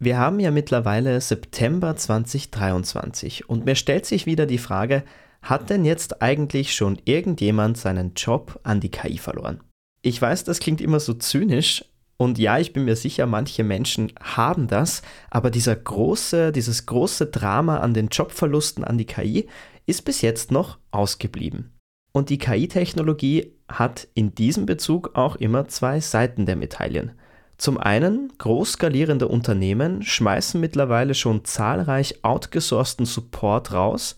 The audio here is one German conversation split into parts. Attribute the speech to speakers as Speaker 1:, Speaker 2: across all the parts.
Speaker 1: Wir haben ja mittlerweile September 2023 und mir stellt sich wieder die Frage, hat denn jetzt eigentlich schon irgendjemand seinen Job an die KI verloren? Ich weiß, das klingt immer so zynisch und ja, ich bin mir sicher, manche Menschen haben das, aber dieser große, dieses große Drama an den Jobverlusten an die KI ist bis jetzt noch ausgeblieben. Und die KI-Technologie hat in diesem Bezug auch immer zwei Seiten der Medaillen. Zum einen, groß skalierende Unternehmen schmeißen mittlerweile schon zahlreich outgesourcten Support raus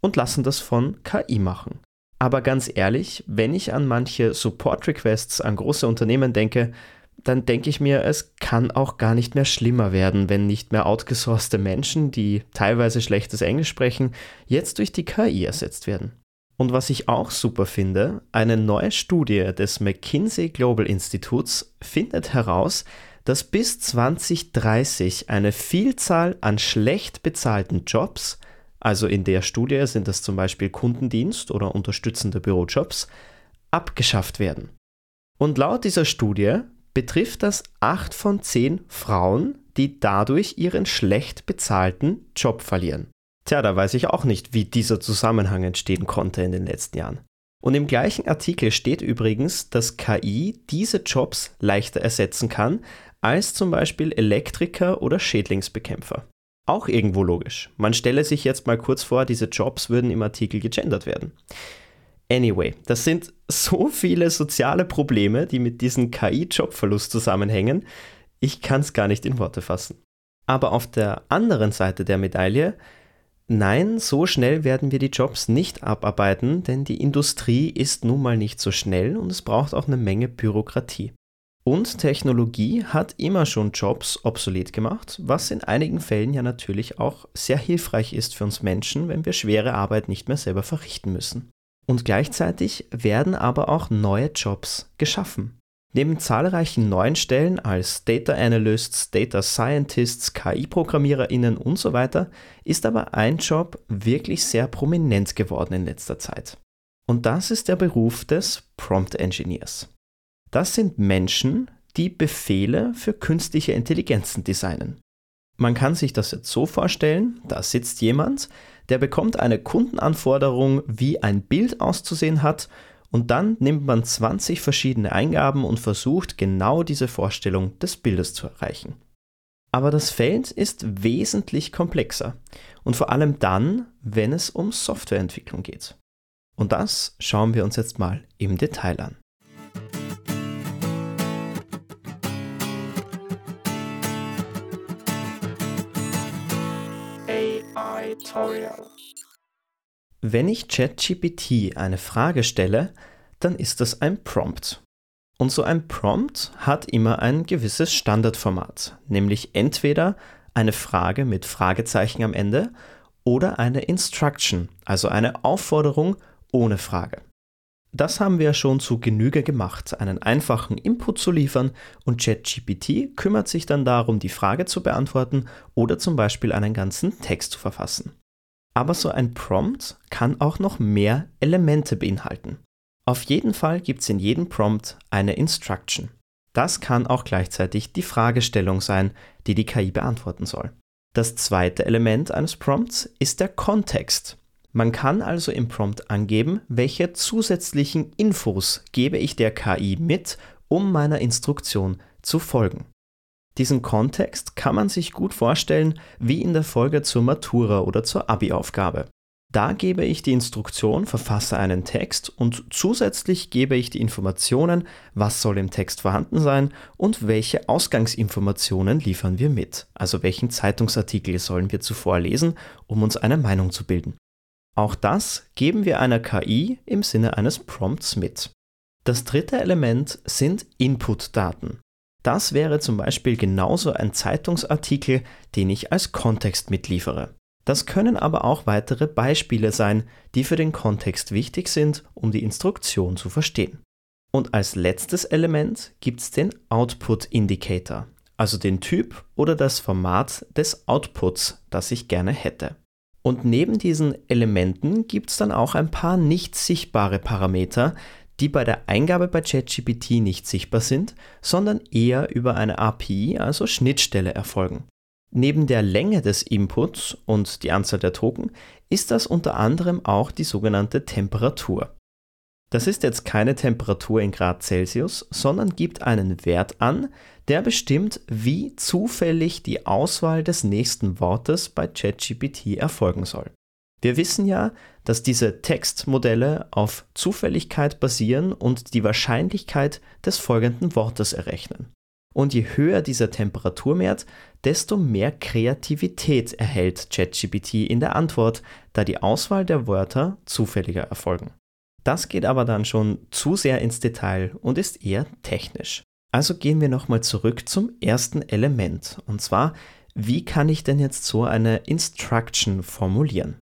Speaker 1: und lassen das von KI machen. Aber ganz ehrlich, wenn ich an manche Support-Requests an große Unternehmen denke, dann denke ich mir, es kann auch gar nicht mehr schlimmer werden, wenn nicht mehr outgesourcete Menschen, die teilweise schlechtes Englisch sprechen, jetzt durch die KI ersetzt werden. Und was ich auch super finde, eine neue Studie des McKinsey Global Instituts findet heraus, dass bis 2030 eine Vielzahl an schlecht bezahlten Jobs, also in der Studie sind das zum Beispiel Kundendienst oder unterstützende Bürojobs, abgeschafft werden. Und laut dieser Studie betrifft das 8 von 10 Frauen, die dadurch ihren schlecht bezahlten Job verlieren. Tja, da weiß ich auch nicht, wie dieser Zusammenhang entstehen konnte in den letzten Jahren. Und im gleichen Artikel steht übrigens, dass KI diese Jobs leichter ersetzen kann als zum Beispiel Elektriker oder Schädlingsbekämpfer. Auch irgendwo logisch. Man stelle sich jetzt mal kurz vor, diese Jobs würden im Artikel gegendert werden. Anyway, das sind so viele soziale Probleme, die mit diesem KI-Jobverlust zusammenhängen. Ich kann es gar nicht in Worte fassen. Aber auf der anderen Seite der Medaille Nein, so schnell werden wir die Jobs nicht abarbeiten, denn die Industrie ist nun mal nicht so schnell und es braucht auch eine Menge Bürokratie. Und Technologie hat immer schon Jobs obsolet gemacht, was in einigen Fällen ja natürlich auch sehr hilfreich ist für uns Menschen, wenn wir schwere Arbeit nicht mehr selber verrichten müssen. Und gleichzeitig werden aber auch neue Jobs geschaffen. Neben zahlreichen neuen Stellen als Data Analysts, Data Scientists, KI-ProgrammiererInnen und so weiter ist aber ein Job wirklich sehr prominent geworden in letzter Zeit. Und das ist der Beruf des Prompt Engineers. Das sind Menschen, die Befehle für künstliche Intelligenzen designen. Man kann sich das jetzt so vorstellen, da sitzt jemand, der bekommt eine Kundenanforderung, wie ein Bild auszusehen hat und dann nimmt man 20 verschiedene Eingaben und versucht genau diese Vorstellung des Bildes zu erreichen. Aber das Feld ist wesentlich komplexer und vor allem dann, wenn es um Softwareentwicklung geht. Und das schauen wir uns jetzt mal im Detail an. AI Tutorial wenn ich ChatGPT eine Frage stelle, dann ist das ein Prompt. Und so ein Prompt hat immer ein gewisses Standardformat, nämlich entweder eine Frage mit Fragezeichen am Ende oder eine Instruction, also eine Aufforderung ohne Frage. Das haben wir schon zu Genüge gemacht, einen einfachen Input zu liefern und ChatGPT kümmert sich dann darum, die Frage zu beantworten oder zum Beispiel einen ganzen Text zu verfassen. Aber so ein Prompt kann auch noch mehr Elemente beinhalten. Auf jeden Fall gibt es in jedem Prompt eine Instruction. Das kann auch gleichzeitig die Fragestellung sein, die die KI beantworten soll. Das zweite Element eines Prompts ist der Kontext. Man kann also im Prompt angeben, welche zusätzlichen Infos gebe ich der KI mit, um meiner Instruktion zu folgen. Diesen Kontext kann man sich gut vorstellen wie in der Folge zur Matura oder zur Abi-Aufgabe. Da gebe ich die Instruktion, verfasse einen Text und zusätzlich gebe ich die Informationen, was soll im Text vorhanden sein und welche Ausgangsinformationen liefern wir mit. Also welchen Zeitungsartikel sollen wir zuvor lesen, um uns eine Meinung zu bilden. Auch das geben wir einer KI im Sinne eines Prompts mit. Das dritte Element sind Input-Daten. Das wäre zum Beispiel genauso ein Zeitungsartikel, den ich als Kontext mitliefere. Das können aber auch weitere Beispiele sein, die für den Kontext wichtig sind, um die Instruktion zu verstehen. Und als letztes Element gibt es den Output Indicator, also den Typ oder das Format des Outputs, das ich gerne hätte. Und neben diesen Elementen gibt es dann auch ein paar nicht sichtbare Parameter, die bei der Eingabe bei ChatGPT nicht sichtbar sind, sondern eher über eine API, also Schnittstelle, erfolgen. Neben der Länge des Inputs und die Anzahl der Token ist das unter anderem auch die sogenannte Temperatur. Das ist jetzt keine Temperatur in Grad Celsius, sondern gibt einen Wert an, der bestimmt, wie zufällig die Auswahl des nächsten Wortes bei ChatGPT erfolgen soll. Wir wissen ja, dass diese Textmodelle auf Zufälligkeit basieren und die Wahrscheinlichkeit des folgenden Wortes errechnen. Und je höher dieser Temperaturwert, desto mehr Kreativität erhält ChatGPT in der Antwort, da die Auswahl der Wörter zufälliger erfolgen. Das geht aber dann schon zu sehr ins Detail und ist eher technisch. Also gehen wir nochmal zurück zum ersten Element, und zwar, wie kann ich denn jetzt so eine Instruction formulieren?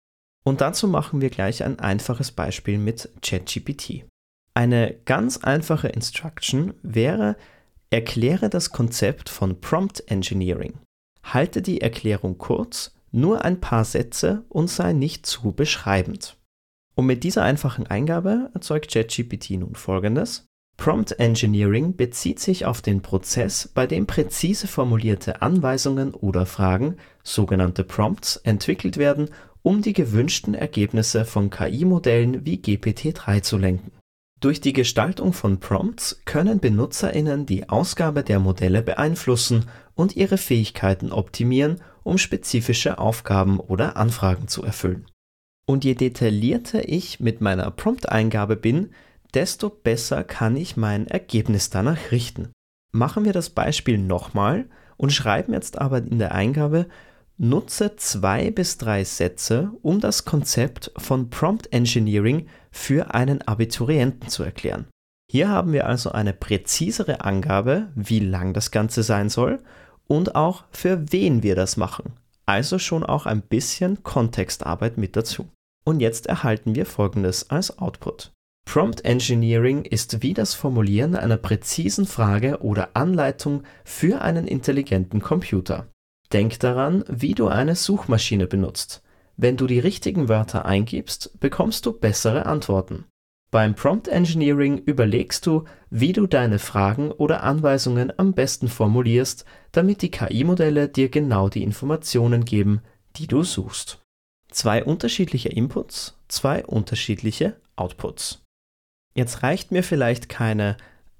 Speaker 1: Und dazu machen wir gleich ein einfaches Beispiel mit ChatGPT. Eine ganz einfache Instruction wäre, erkläre das Konzept von Prompt Engineering. Halte die Erklärung kurz, nur ein paar Sätze und sei nicht zu beschreibend. Und mit dieser einfachen Eingabe erzeugt ChatGPT nun folgendes. Prompt Engineering bezieht sich auf den Prozess, bei dem präzise formulierte Anweisungen oder Fragen, sogenannte Prompts, entwickelt werden, um die gewünschten Ergebnisse von KI-Modellen wie GPT-3 zu lenken. Durch die Gestaltung von Prompts können BenutzerInnen die Ausgabe der Modelle beeinflussen und ihre Fähigkeiten optimieren, um spezifische Aufgaben oder Anfragen zu erfüllen. Und je detaillierter ich mit meiner Prompt-Eingabe bin, desto besser kann ich mein Ergebnis danach richten. Machen wir das Beispiel nochmal und schreiben jetzt aber in der Eingabe Nutze zwei bis drei Sätze, um das Konzept von Prompt Engineering für einen Abiturienten zu erklären. Hier haben wir also eine präzisere Angabe, wie lang das Ganze sein soll und auch für wen wir das machen. Also schon auch ein bisschen Kontextarbeit mit dazu. Und jetzt erhalten wir folgendes als Output. Prompt Engineering ist wie das Formulieren einer präzisen Frage oder Anleitung für einen intelligenten Computer. Denk daran, wie du eine Suchmaschine benutzt. Wenn du die richtigen Wörter eingibst, bekommst du bessere Antworten. Beim Prompt Engineering überlegst du, wie du deine Fragen oder Anweisungen am besten formulierst, damit die KI-Modelle dir genau die Informationen geben, die du suchst. Zwei unterschiedliche Inputs, zwei unterschiedliche Outputs. Jetzt reicht mir vielleicht keine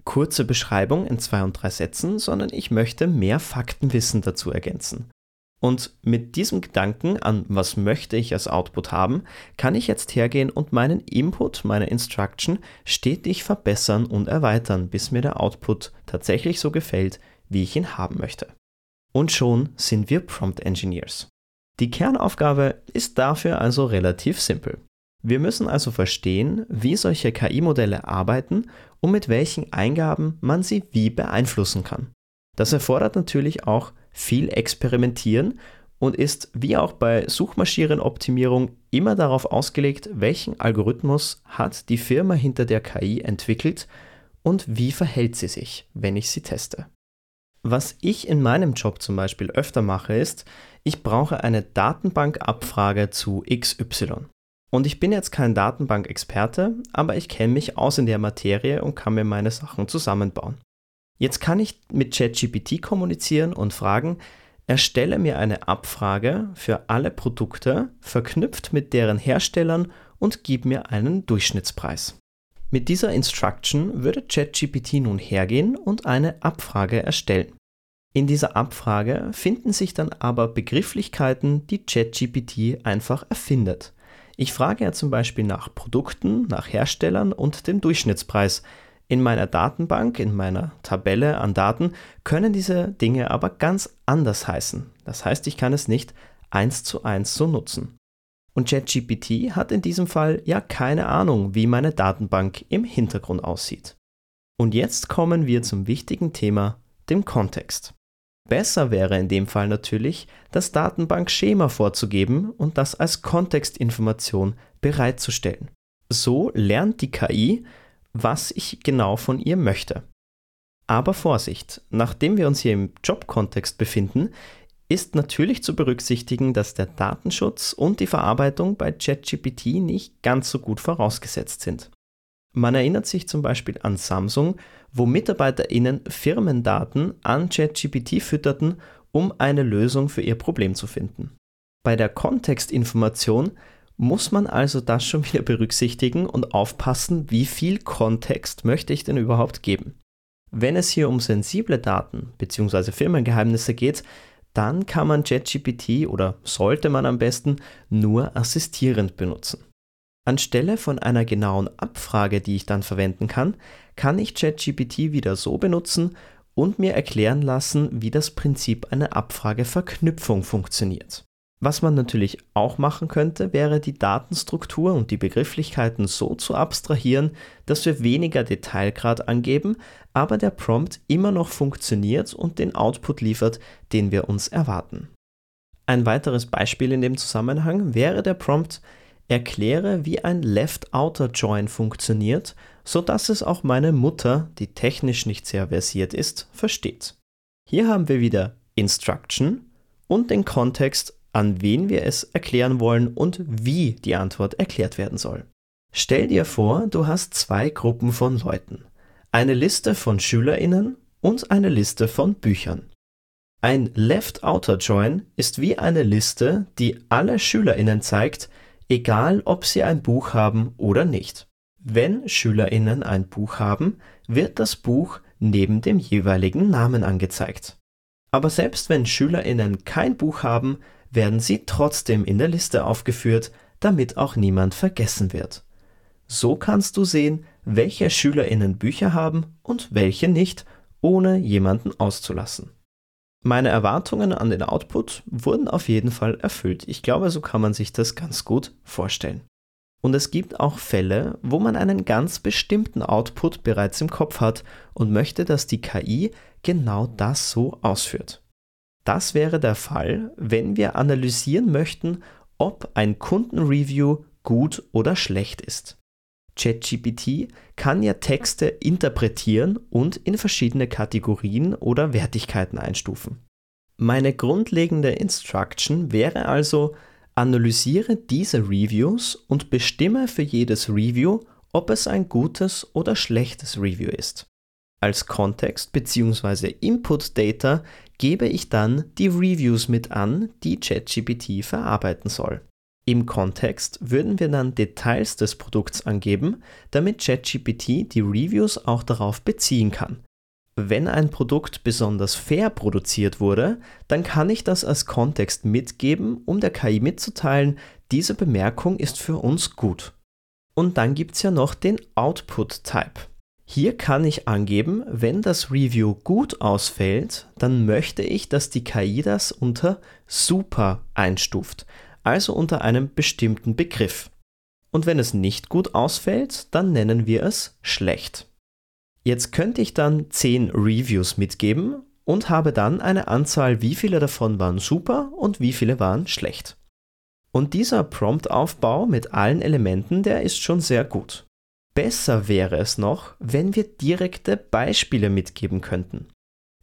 Speaker 1: kurze Beschreibung in zwei und drei Sätzen, sondern ich möchte mehr Faktenwissen dazu ergänzen. Und mit diesem Gedanken an, was möchte ich als Output haben, kann ich jetzt hergehen und meinen Input, meine Instruction stetig verbessern und erweitern, bis mir der Output tatsächlich so gefällt, wie ich ihn haben möchte. Und schon sind wir Prompt Engineers. Die Kernaufgabe ist dafür also relativ simpel. Wir müssen also verstehen, wie solche KI-Modelle arbeiten und mit welchen Eingaben man sie wie beeinflussen kann. Das erfordert natürlich auch viel Experimentieren und ist wie auch bei Suchmaschinenoptimierung immer darauf ausgelegt, welchen Algorithmus hat die Firma hinter der KI entwickelt und wie verhält sie sich, wenn ich sie teste. Was ich in meinem Job zum Beispiel öfter mache, ist, ich brauche eine Datenbankabfrage zu XY. Und ich bin jetzt kein Datenbankexperte, aber ich kenne mich aus in der Materie und kann mir meine Sachen zusammenbauen. Jetzt kann ich mit ChatGPT kommunizieren und fragen, erstelle mir eine Abfrage für alle Produkte, verknüpft mit deren Herstellern und gib mir einen Durchschnittspreis. Mit dieser Instruction würde ChatGPT nun hergehen und eine Abfrage erstellen. In dieser Abfrage finden sich dann aber Begrifflichkeiten, die ChatGPT einfach erfindet. Ich frage ja zum Beispiel nach Produkten, nach Herstellern und dem Durchschnittspreis. In meiner Datenbank, in meiner Tabelle an Daten können diese Dinge aber ganz anders heißen. Das heißt, ich kann es nicht eins zu eins so nutzen. Und ChatGPT hat in diesem Fall ja keine Ahnung, wie meine Datenbank im Hintergrund aussieht. Und jetzt kommen wir zum wichtigen Thema, dem Kontext. Besser wäre in dem Fall natürlich, das Datenbankschema vorzugeben und das als Kontextinformation bereitzustellen. So lernt die KI, was ich genau von ihr möchte. Aber Vorsicht, nachdem wir uns hier im Jobkontext befinden, ist natürlich zu berücksichtigen, dass der Datenschutz und die Verarbeitung bei ChatGPT nicht ganz so gut vorausgesetzt sind. Man erinnert sich zum Beispiel an Samsung, wo MitarbeiterInnen Firmendaten an ChatGPT fütterten, um eine Lösung für ihr Problem zu finden. Bei der Kontextinformation muss man also das schon wieder berücksichtigen und aufpassen, wie viel Kontext möchte ich denn überhaupt geben. Wenn es hier um sensible Daten bzw. Firmengeheimnisse geht, dann kann man ChatGPT oder sollte man am besten nur assistierend benutzen. Anstelle von einer genauen Abfrage, die ich dann verwenden kann, kann ich ChatGPT wieder so benutzen und mir erklären lassen, wie das Prinzip einer Abfrageverknüpfung funktioniert. Was man natürlich auch machen könnte, wäre die Datenstruktur und die Begrifflichkeiten so zu abstrahieren, dass wir weniger Detailgrad angeben, aber der Prompt immer noch funktioniert und den Output liefert, den wir uns erwarten. Ein weiteres Beispiel in dem Zusammenhang wäre der Prompt Erkläre, wie ein Left-Outer Join funktioniert, sodass es auch meine Mutter, die technisch nicht sehr versiert ist, versteht. Hier haben wir wieder Instruction und den Kontext an wen wir es erklären wollen und wie die Antwort erklärt werden soll. Stell dir vor, du hast zwei Gruppen von Leuten. Eine Liste von Schülerinnen und eine Liste von Büchern. Ein Left Outer Join ist wie eine Liste, die alle Schülerinnen zeigt, egal ob sie ein Buch haben oder nicht. Wenn Schülerinnen ein Buch haben, wird das Buch neben dem jeweiligen Namen angezeigt. Aber selbst wenn Schülerinnen kein Buch haben, werden sie trotzdem in der Liste aufgeführt, damit auch niemand vergessen wird. So kannst du sehen, welche Schülerinnen Bücher haben und welche nicht, ohne jemanden auszulassen. Meine Erwartungen an den Output wurden auf jeden Fall erfüllt. Ich glaube, so kann man sich das ganz gut vorstellen. Und es gibt auch Fälle, wo man einen ganz bestimmten Output bereits im Kopf hat und möchte, dass die KI genau das so ausführt. Das wäre der Fall, wenn wir analysieren möchten, ob ein Kundenreview gut oder schlecht ist. ChatGPT kann ja Texte interpretieren und in verschiedene Kategorien oder Wertigkeiten einstufen. Meine grundlegende Instruction wäre also, analysiere diese Reviews und bestimme für jedes Review, ob es ein gutes oder schlechtes Review ist. Als Kontext bzw. Input Data gebe ich dann die Reviews mit an, die ChatGPT verarbeiten soll. Im Kontext würden wir dann Details des Produkts angeben, damit ChatGPT die Reviews auch darauf beziehen kann. Wenn ein Produkt besonders fair produziert wurde, dann kann ich das als Kontext mitgeben, um der KI mitzuteilen, diese Bemerkung ist für uns gut. Und dann gibt es ja noch den Output-Type. Hier kann ich angeben, wenn das Review gut ausfällt, dann möchte ich, dass die KI das unter super einstuft, also unter einem bestimmten Begriff. Und wenn es nicht gut ausfällt, dann nennen wir es schlecht. Jetzt könnte ich dann 10 Reviews mitgeben und habe dann eine Anzahl, wie viele davon waren super und wie viele waren schlecht. Und dieser Prompt-Aufbau mit allen Elementen, der ist schon sehr gut. Besser wäre es noch, wenn wir direkte Beispiele mitgeben könnten.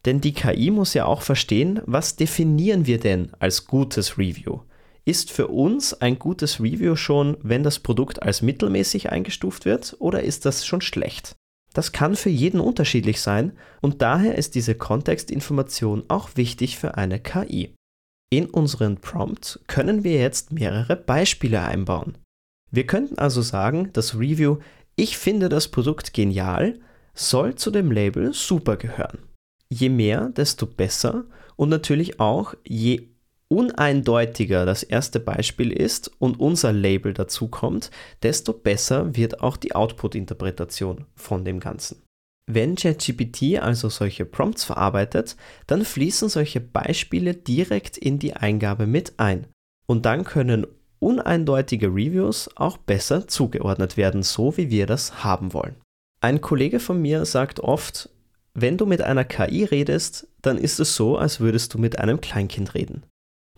Speaker 1: Denn die KI muss ja auch verstehen, was definieren wir denn als gutes Review? Ist für uns ein gutes Review schon, wenn das Produkt als mittelmäßig eingestuft wird oder ist das schon schlecht? Das kann für jeden unterschiedlich sein und daher ist diese Kontextinformation auch wichtig für eine KI. In unseren Prompt können wir jetzt mehrere Beispiele einbauen. Wir könnten also sagen, das Review ich finde das Produkt genial, soll zu dem Label super gehören. Je mehr, desto besser und natürlich auch je uneindeutiger das erste Beispiel ist und unser Label dazukommt, desto besser wird auch die Output-Interpretation von dem Ganzen. Wenn ChatGPT also solche Prompts verarbeitet, dann fließen solche Beispiele direkt in die Eingabe mit ein. Und dann können uneindeutige Reviews auch besser zugeordnet werden, so wie wir das haben wollen. Ein Kollege von mir sagt oft, wenn du mit einer KI redest, dann ist es so, als würdest du mit einem Kleinkind reden.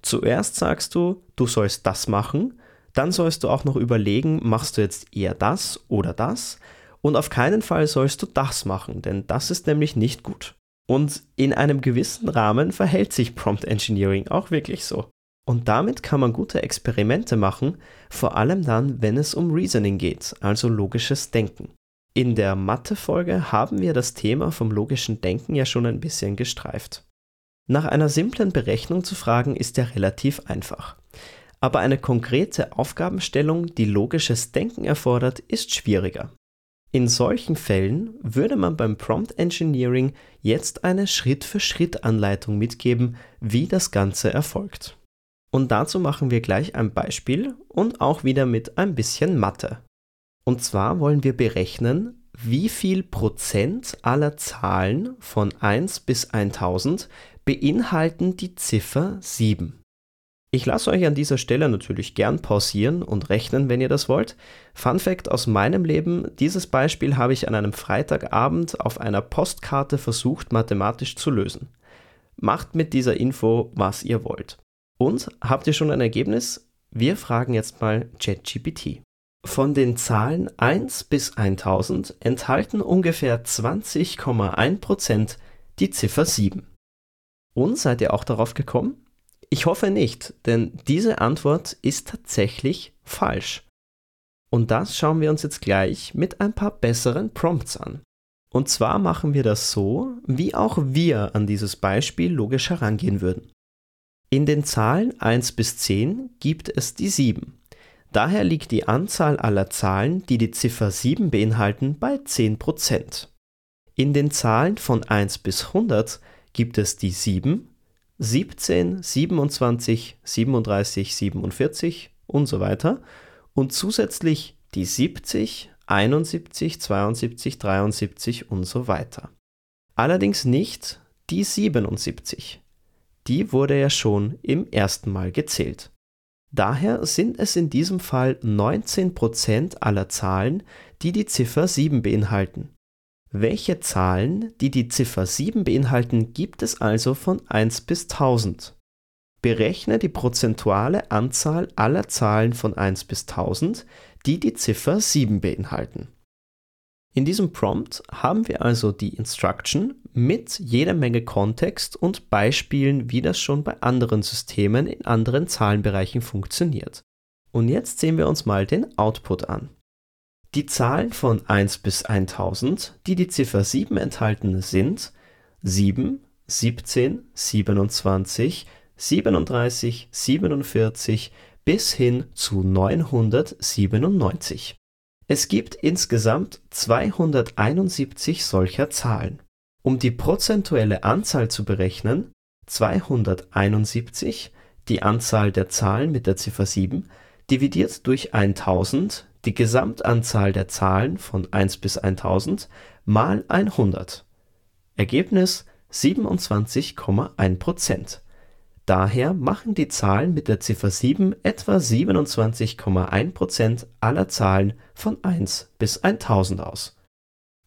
Speaker 1: Zuerst sagst du, du sollst das machen, dann sollst du auch noch überlegen, machst du jetzt eher das oder das, und auf keinen Fall sollst du das machen, denn das ist nämlich nicht gut. Und in einem gewissen Rahmen verhält sich Prompt Engineering auch wirklich so. Und damit kann man gute Experimente machen, vor allem dann, wenn es um Reasoning geht, also logisches Denken. In der Mathe-Folge haben wir das Thema vom logischen Denken ja schon ein bisschen gestreift. Nach einer simplen Berechnung zu fragen ist ja relativ einfach. Aber eine konkrete Aufgabenstellung, die logisches Denken erfordert, ist schwieriger. In solchen Fällen würde man beim Prompt Engineering jetzt eine Schritt-für-Schritt-Anleitung mitgeben, wie das Ganze erfolgt. Und dazu machen wir gleich ein Beispiel und auch wieder mit ein bisschen Mathe. Und zwar wollen wir berechnen, wie viel Prozent aller Zahlen von 1 bis 1000 beinhalten die Ziffer 7. Ich lasse euch an dieser Stelle natürlich gern pausieren und rechnen, wenn ihr das wollt. Fun Fact aus meinem Leben, dieses Beispiel habe ich an einem Freitagabend auf einer Postkarte versucht mathematisch zu lösen. Macht mit dieser Info, was ihr wollt. Und habt ihr schon ein Ergebnis? Wir fragen jetzt mal ChatGPT. Von den Zahlen 1 bis 1000 enthalten ungefähr 20,1% die Ziffer 7. Und seid ihr auch darauf gekommen? Ich hoffe nicht, denn diese Antwort ist tatsächlich falsch. Und das schauen wir uns jetzt gleich mit ein paar besseren Prompts an. Und zwar machen wir das so, wie auch wir an dieses Beispiel logisch herangehen würden. In den Zahlen 1 bis 10 gibt es die 7. Daher liegt die Anzahl aller Zahlen, die die Ziffer 7 beinhalten, bei 10%. In den Zahlen von 1 bis 100 gibt es die 7, 17, 27, 37, 47 und so weiter und zusätzlich die 70, 71, 72, 73 und so weiter. Allerdings nicht die 77. Die wurde ja schon im ersten Mal gezählt. Daher sind es in diesem Fall 19% aller Zahlen, die die Ziffer 7 beinhalten. Welche Zahlen, die die Ziffer 7 beinhalten, gibt es also von 1 bis 1000? Berechne die prozentuale Anzahl aller Zahlen von 1 bis 1000, die die Ziffer 7 beinhalten. In diesem Prompt haben wir also die Instruction mit jeder Menge Kontext und Beispielen, wie das schon bei anderen Systemen in anderen Zahlenbereichen funktioniert. Und jetzt sehen wir uns mal den Output an. Die Zahlen von 1 bis 1000, die die Ziffer 7 enthalten, sind 7, 17, 27, 37, 47 bis hin zu 997. Es gibt insgesamt 271 solcher Zahlen. Um die prozentuelle Anzahl zu berechnen, 271, die Anzahl der Zahlen mit der Ziffer 7, dividiert durch 1000 die Gesamtanzahl der Zahlen von 1 bis 1000 mal 100. Ergebnis 27,1% Daher machen die Zahlen mit der Ziffer 7 etwa 27,1% aller Zahlen von 1 bis 1000 aus.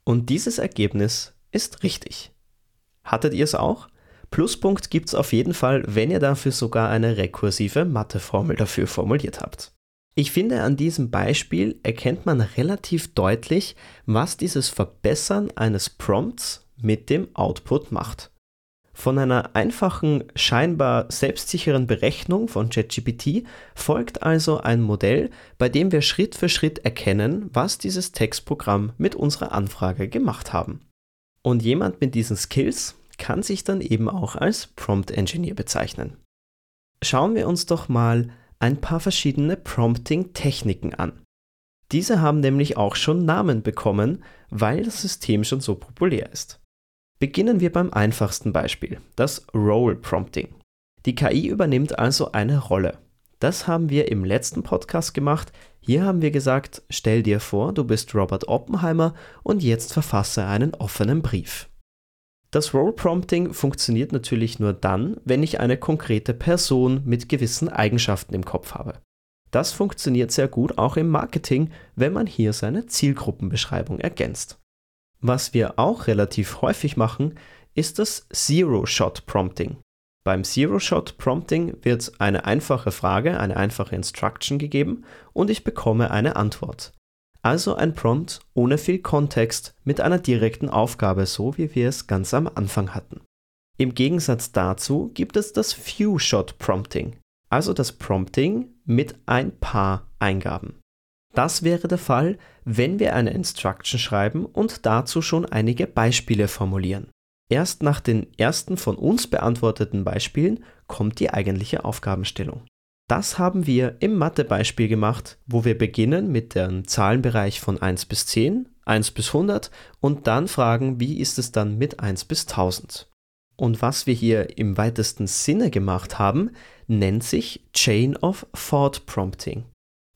Speaker 1: Und dieses Ergebnis ist richtig. Hattet ihr es auch? Pluspunkt gibt es auf jeden Fall, wenn ihr dafür sogar eine rekursive Matheformel dafür formuliert habt. Ich finde, an diesem Beispiel erkennt man relativ deutlich, was dieses Verbessern eines Prompts mit dem Output macht. Von einer einfachen, scheinbar selbstsicheren Berechnung von ChatGPT folgt also ein Modell, bei dem wir Schritt für Schritt erkennen, was dieses Textprogramm mit unserer Anfrage gemacht haben. Und jemand mit diesen Skills kann sich dann eben auch als Prompt Engineer bezeichnen. Schauen wir uns doch mal ein paar verschiedene Prompting-Techniken an. Diese haben nämlich auch schon Namen bekommen, weil das System schon so populär ist. Beginnen wir beim einfachsten Beispiel, das Role Prompting. Die KI übernimmt also eine Rolle. Das haben wir im letzten Podcast gemacht. Hier haben wir gesagt, stell dir vor, du bist Robert Oppenheimer und jetzt verfasse einen offenen Brief. Das Role Prompting funktioniert natürlich nur dann, wenn ich eine konkrete Person mit gewissen Eigenschaften im Kopf habe. Das funktioniert sehr gut auch im Marketing, wenn man hier seine Zielgruppenbeschreibung ergänzt. Was wir auch relativ häufig machen, ist das Zero-Shot Prompting. Beim Zero-Shot Prompting wird eine einfache Frage, eine einfache Instruction gegeben und ich bekomme eine Antwort. Also ein Prompt ohne viel Kontext mit einer direkten Aufgabe, so wie wir es ganz am Anfang hatten. Im Gegensatz dazu gibt es das Few-Shot Prompting, also das Prompting mit ein paar Eingaben. Das wäre der Fall, wenn wir eine Instruction schreiben und dazu schon einige Beispiele formulieren. Erst nach den ersten von uns beantworteten Beispielen kommt die eigentliche Aufgabenstellung. Das haben wir im Mathebeispiel gemacht, wo wir beginnen mit dem Zahlenbereich von 1 bis 10, 1 bis 100 und dann fragen, wie ist es dann mit 1 bis 1000. Und was wir hier im weitesten Sinne gemacht haben, nennt sich Chain of Thought Prompting.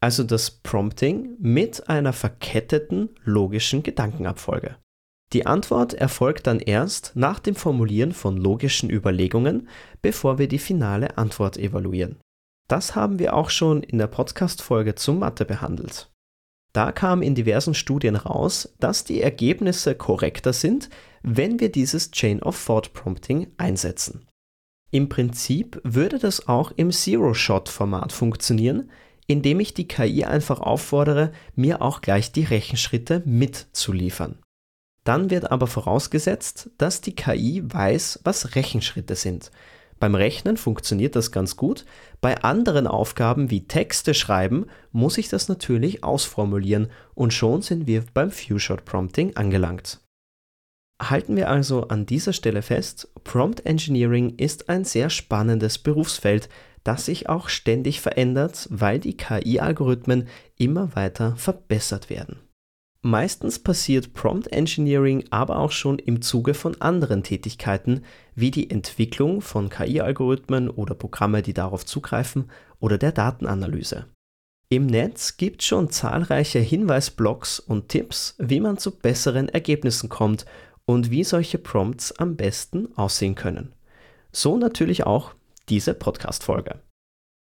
Speaker 1: Also das Prompting mit einer verketteten logischen Gedankenabfolge. Die Antwort erfolgt dann erst nach dem Formulieren von logischen Überlegungen, bevor wir die finale Antwort evaluieren. Das haben wir auch schon in der Podcast-Folge zum Mathe behandelt. Da kam in diversen Studien raus, dass die Ergebnisse korrekter sind, wenn wir dieses Chain of Thought Prompting einsetzen. Im Prinzip würde das auch im Zero-Shot-Format funktionieren, indem ich die KI einfach auffordere, mir auch gleich die Rechenschritte mitzuliefern. Dann wird aber vorausgesetzt, dass die KI weiß, was Rechenschritte sind, beim Rechnen funktioniert das ganz gut. Bei anderen Aufgaben wie Texte schreiben muss ich das natürlich ausformulieren und schon sind wir beim Few-Shot Prompting angelangt. Halten wir also an dieser Stelle fest, Prompt Engineering ist ein sehr spannendes Berufsfeld, das sich auch ständig verändert, weil die KI-Algorithmen immer weiter verbessert werden. Meistens passiert Prompt Engineering aber auch schon im Zuge von anderen Tätigkeiten, wie die Entwicklung von KI-Algorithmen oder Programme, die darauf zugreifen, oder der Datenanalyse. Im Netz gibt es schon zahlreiche Hinweisblogs und Tipps, wie man zu besseren Ergebnissen kommt und wie solche Prompts am besten aussehen können. So natürlich auch diese Podcast-Folge.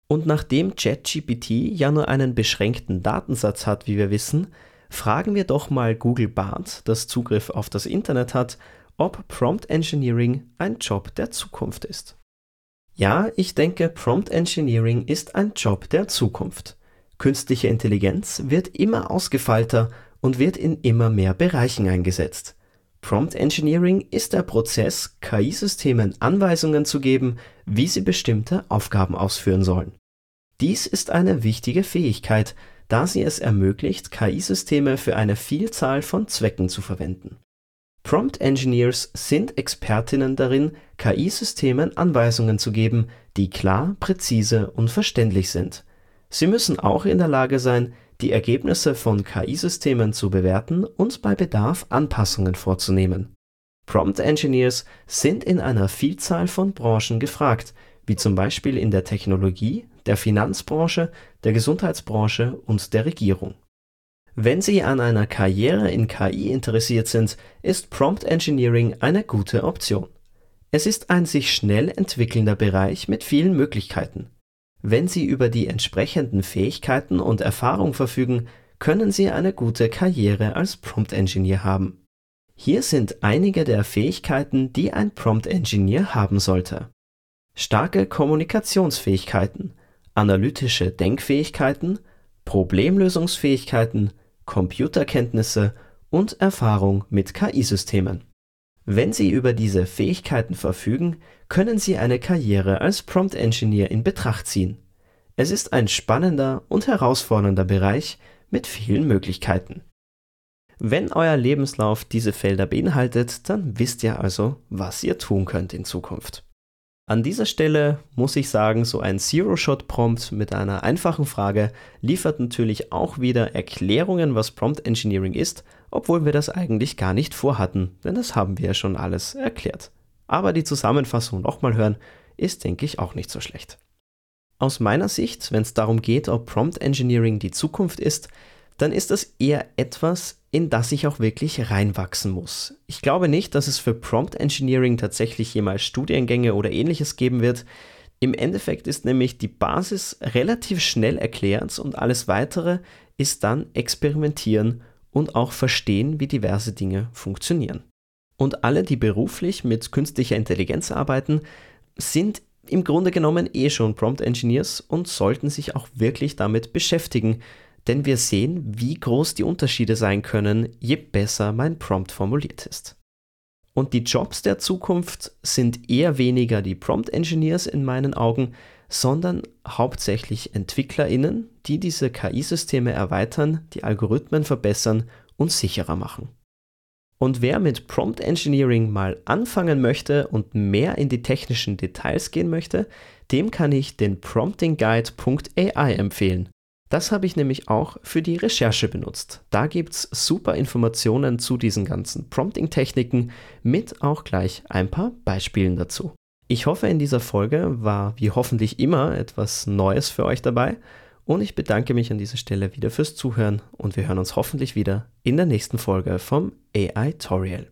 Speaker 1: Und nachdem ChatGPT ja nur einen beschränkten Datensatz hat, wie wir wissen, fragen wir doch mal Google Bart, das Zugriff auf das Internet hat, ob Prompt Engineering ein Job der Zukunft ist. Ja, ich denke, Prompt Engineering ist ein Job der Zukunft. Künstliche Intelligenz wird immer ausgefeilter und wird in immer mehr Bereichen eingesetzt. Prompt Engineering ist der Prozess, KI-Systemen Anweisungen zu geben, wie sie bestimmte Aufgaben ausführen sollen. Dies ist eine wichtige Fähigkeit, da sie es ermöglicht, KI-Systeme für eine Vielzahl von Zwecken zu verwenden. Prompt Engineers sind Expertinnen darin, KI-Systemen Anweisungen zu geben, die klar, präzise und verständlich sind. Sie müssen auch in der Lage sein, die Ergebnisse von KI-Systemen zu bewerten und bei Bedarf Anpassungen vorzunehmen. Prompt Engineers sind in einer Vielzahl von Branchen gefragt, wie zum Beispiel in der Technologie, der Finanzbranche, der Gesundheitsbranche und der Regierung. Wenn Sie an einer Karriere in KI interessiert sind, ist Prompt Engineering eine gute Option. Es ist ein sich schnell entwickelnder Bereich mit vielen Möglichkeiten. Wenn Sie über die entsprechenden Fähigkeiten und Erfahrung verfügen, können Sie eine gute Karriere als Prompt Engineer haben. Hier sind einige der Fähigkeiten, die ein Prompt Engineer haben sollte. Starke Kommunikationsfähigkeiten, analytische Denkfähigkeiten, Problemlösungsfähigkeiten, Computerkenntnisse und Erfahrung mit KI-Systemen. Wenn Sie über diese Fähigkeiten verfügen, können Sie eine Karriere als Prompt Engineer in Betracht ziehen. Es ist ein spannender und herausfordernder Bereich mit vielen Möglichkeiten. Wenn euer Lebenslauf diese Felder beinhaltet, dann wisst ihr also, was ihr tun könnt in Zukunft. An dieser Stelle muss ich sagen, so ein Zero-Shot-Prompt mit einer einfachen Frage liefert natürlich auch wieder Erklärungen, was Prompt Engineering ist, obwohl wir das eigentlich gar nicht vorhatten, denn das haben wir ja schon alles erklärt. Aber die Zusammenfassung nochmal hören, ist, denke ich, auch nicht so schlecht. Aus meiner Sicht, wenn es darum geht, ob Prompt Engineering die Zukunft ist, dann ist das eher etwas, in das ich auch wirklich reinwachsen muss. Ich glaube nicht, dass es für Prompt Engineering tatsächlich jemals Studiengänge oder ähnliches geben wird. Im Endeffekt ist nämlich die Basis relativ schnell erklärt und alles weitere ist dann experimentieren und auch verstehen, wie diverse Dinge funktionieren. Und alle, die beruflich mit künstlicher Intelligenz arbeiten, sind im Grunde genommen eh schon Prompt Engineers und sollten sich auch wirklich damit beschäftigen, denn wir sehen, wie groß die Unterschiede sein können, je besser mein Prompt formuliert ist. Und die Jobs der Zukunft sind eher weniger die Prompt Engineers in meinen Augen, sondern hauptsächlich EntwicklerInnen, die diese KI-Systeme erweitern, die Algorithmen verbessern und sicherer machen. Und wer mit Prompt Engineering mal anfangen möchte und mehr in die technischen Details gehen möchte, dem kann ich den promptingguide.ai empfehlen. Das habe ich nämlich auch für die Recherche benutzt. Da gibt es super Informationen zu diesen ganzen Prompting-Techniken mit auch gleich ein paar Beispielen dazu. Ich hoffe, in dieser Folge war wie hoffentlich immer etwas Neues für euch dabei und ich bedanke mich an dieser Stelle wieder fürs Zuhören und wir hören uns hoffentlich wieder in der nächsten Folge vom AI Tutorial.